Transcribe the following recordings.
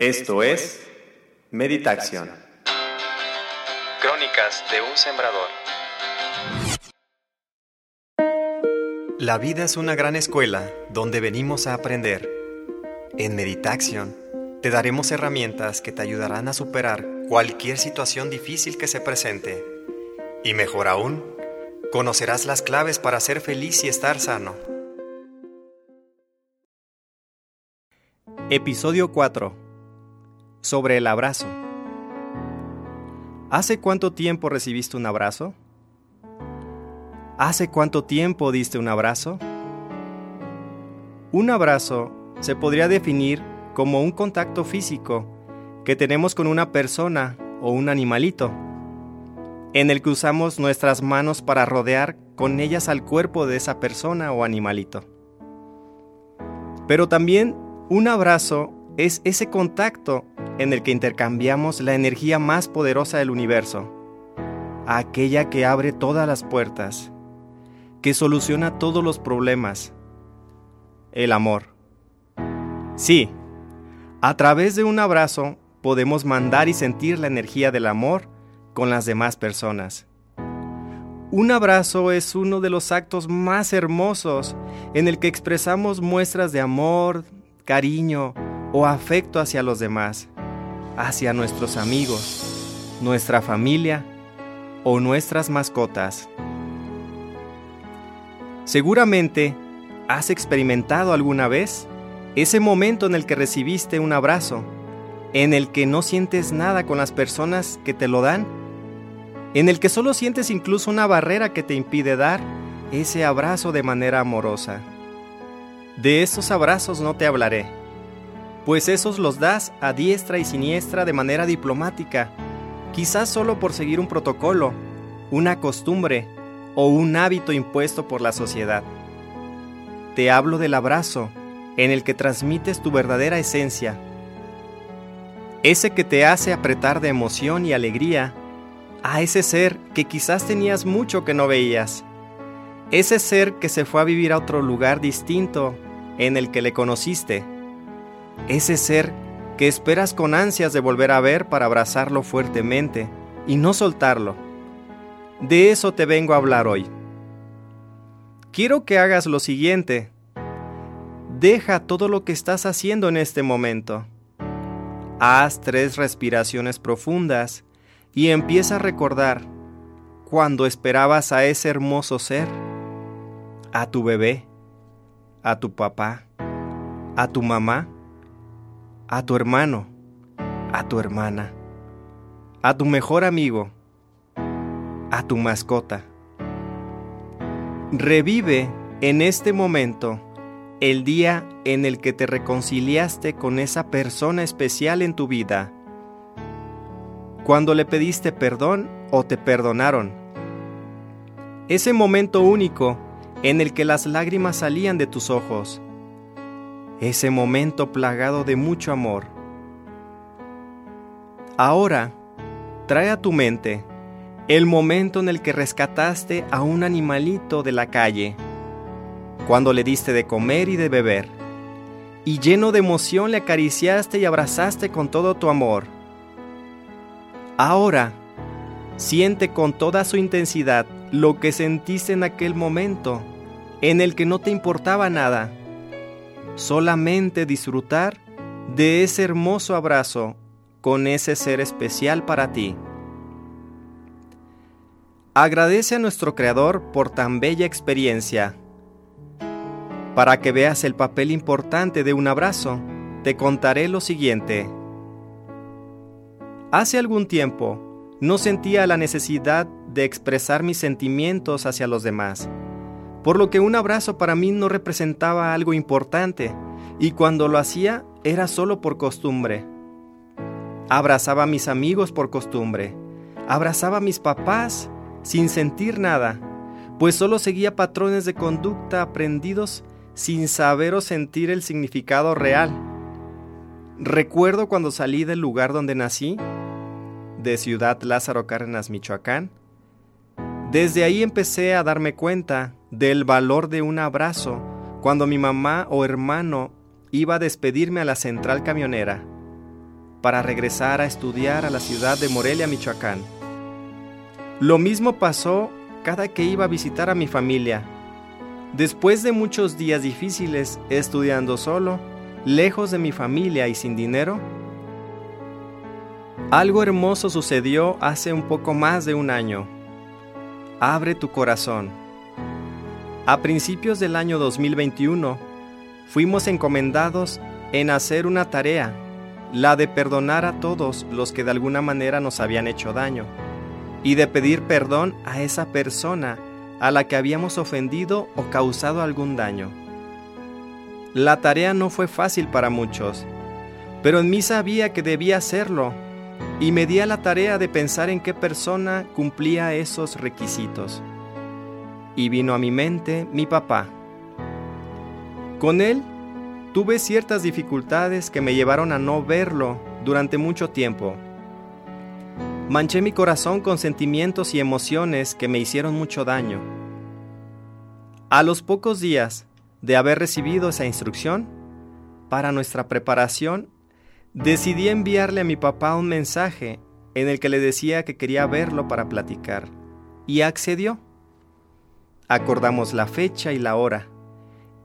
Esto es Meditación. Crónicas de un sembrador. La vida es una gran escuela donde venimos a aprender. En Meditación te daremos herramientas que te ayudarán a superar cualquier situación difícil que se presente. Y mejor aún, conocerás las claves para ser feliz y estar sano. Episodio 4 sobre el abrazo. ¿Hace cuánto tiempo recibiste un abrazo? ¿Hace cuánto tiempo diste un abrazo? Un abrazo se podría definir como un contacto físico que tenemos con una persona o un animalito, en el que usamos nuestras manos para rodear con ellas al cuerpo de esa persona o animalito. Pero también un abrazo es ese contacto en el que intercambiamos la energía más poderosa del universo, aquella que abre todas las puertas, que soluciona todos los problemas, el amor. Sí, a través de un abrazo podemos mandar y sentir la energía del amor con las demás personas. Un abrazo es uno de los actos más hermosos en el que expresamos muestras de amor, cariño o afecto hacia los demás hacia nuestros amigos, nuestra familia o nuestras mascotas. Seguramente has experimentado alguna vez ese momento en el que recibiste un abrazo, en el que no sientes nada con las personas que te lo dan, en el que solo sientes incluso una barrera que te impide dar ese abrazo de manera amorosa. De esos abrazos no te hablaré pues esos los das a diestra y siniestra de manera diplomática, quizás solo por seguir un protocolo, una costumbre o un hábito impuesto por la sociedad. Te hablo del abrazo, en el que transmites tu verdadera esencia, ese que te hace apretar de emoción y alegría a ese ser que quizás tenías mucho que no veías, ese ser que se fue a vivir a otro lugar distinto en el que le conociste, ese ser que esperas con ansias de volver a ver para abrazarlo fuertemente y no soltarlo. De eso te vengo a hablar hoy. Quiero que hagas lo siguiente. Deja todo lo que estás haciendo en este momento. Haz tres respiraciones profundas y empieza a recordar cuando esperabas a ese hermoso ser, a tu bebé, a tu papá, a tu mamá a tu hermano, a tu hermana, a tu mejor amigo, a tu mascota. Revive en este momento el día en el que te reconciliaste con esa persona especial en tu vida, cuando le pediste perdón o te perdonaron. Ese momento único en el que las lágrimas salían de tus ojos ese momento plagado de mucho amor. Ahora, trae a tu mente el momento en el que rescataste a un animalito de la calle, cuando le diste de comer y de beber, y lleno de emoción le acariciaste y abrazaste con todo tu amor. Ahora, siente con toda su intensidad lo que sentiste en aquel momento en el que no te importaba nada solamente disfrutar de ese hermoso abrazo con ese ser especial para ti. Agradece a nuestro Creador por tan bella experiencia. Para que veas el papel importante de un abrazo, te contaré lo siguiente. Hace algún tiempo no sentía la necesidad de expresar mis sentimientos hacia los demás por lo que un abrazo para mí no representaba algo importante, y cuando lo hacía era solo por costumbre. Abrazaba a mis amigos por costumbre, abrazaba a mis papás sin sentir nada, pues solo seguía patrones de conducta aprendidos sin saber o sentir el significado real. Recuerdo cuando salí del lugar donde nací, de Ciudad Lázaro Cárdenas, Michoacán, desde ahí empecé a darme cuenta del valor de un abrazo cuando mi mamá o hermano iba a despedirme a la central camionera. para regresar a estudiar a la ciudad de Morelia, Michoacán. Lo mismo pasó cada que iba a visitar a mi familia. Después de muchos días difíciles estudiando solo, lejos de mi familia y sin dinero, algo hermoso sucedió hace un poco más de un año. Abre tu corazón. A principios del año 2021, fuimos encomendados en hacer una tarea, la de perdonar a todos los que de alguna manera nos habían hecho daño y de pedir perdón a esa persona a la que habíamos ofendido o causado algún daño. La tarea no fue fácil para muchos, pero en mí sabía que debía hacerlo y me di a la tarea de pensar en qué persona cumplía esos requisitos. Y vino a mi mente mi papá. Con él tuve ciertas dificultades que me llevaron a no verlo durante mucho tiempo Manché mi corazón con sentimientos y emociones que me hicieron mucho daño. A los pocos días de haber recibido esa instrucción, para nuestra preparación, decidí enviarle a mi papá un mensaje en el que le decía que quería verlo para platicar, y accedió. Acordamos la fecha y la hora,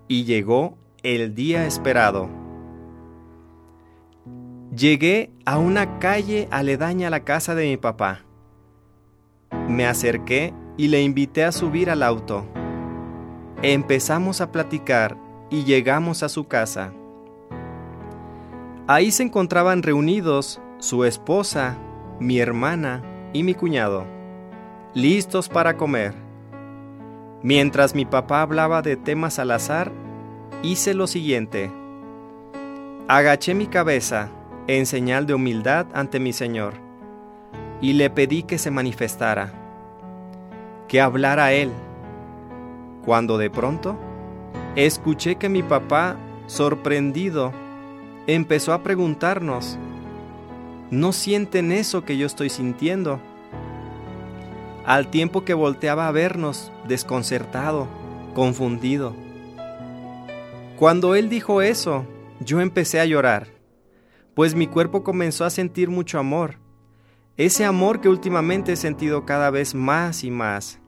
y llegó el día esperado. Llegué a una calle aledaña a la casa de mi papá. Me acerqué y le invité a subir al auto. Empezamos a platicar y llegamos a su casa. Ahí se encontraban reunidos su esposa, mi hermana y mi cuñado, listos para comer. Mientras mi papá hablaba de temas al azar, hice lo siguiente. Agaché mi cabeza en señal de humildad ante mi Señor, y le pedí que se manifestara, que hablara Él, cuando de pronto escuché que mi papá, sorprendido, empezó a preguntarnos, ¿no sienten eso que yo estoy sintiendo? Al tiempo que volteaba a vernos, desconcertado, confundido. Cuando él dijo eso, yo empecé a llorar pues mi cuerpo comenzó a sentir mucho amor, ese amor que últimamente he sentido cada vez más y más.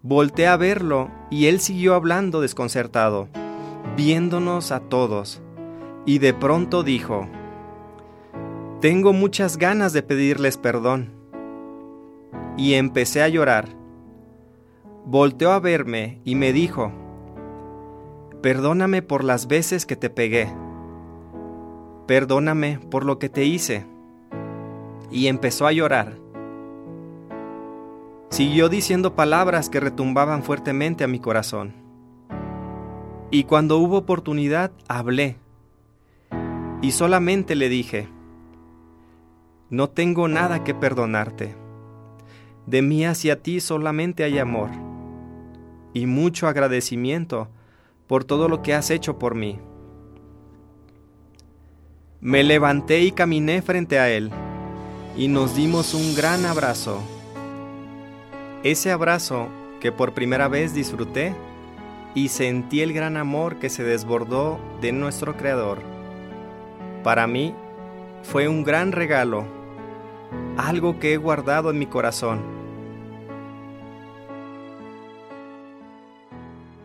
Volté a verlo y él siguió hablando desconcertado, viéndonos a todos, y de pronto dijo, Tengo muchas ganas de pedirles perdón. Y empecé a llorar. Volteó a verme y me dijo, Perdóname por las veces que te pegué perdóname por lo que te hice. Y empezó a llorar. Siguió diciendo palabras que retumbaban fuertemente a mi corazón. Y cuando hubo oportunidad, hablé. Y solamente le dije, no tengo nada que perdonarte. De mí hacia ti solamente hay amor y mucho agradecimiento por todo lo que has hecho por mí. Me levanté y caminé frente a él, y nos dimos un gran abrazo. Ese abrazo que por primera vez disfruté y sentí el gran amor que se desbordó de nuestro Creador. Para mí fue un gran regalo, algo que he guardado en mi corazón.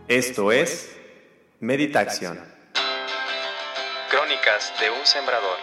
Esto es Meditación. Crónicas de un Sembrador.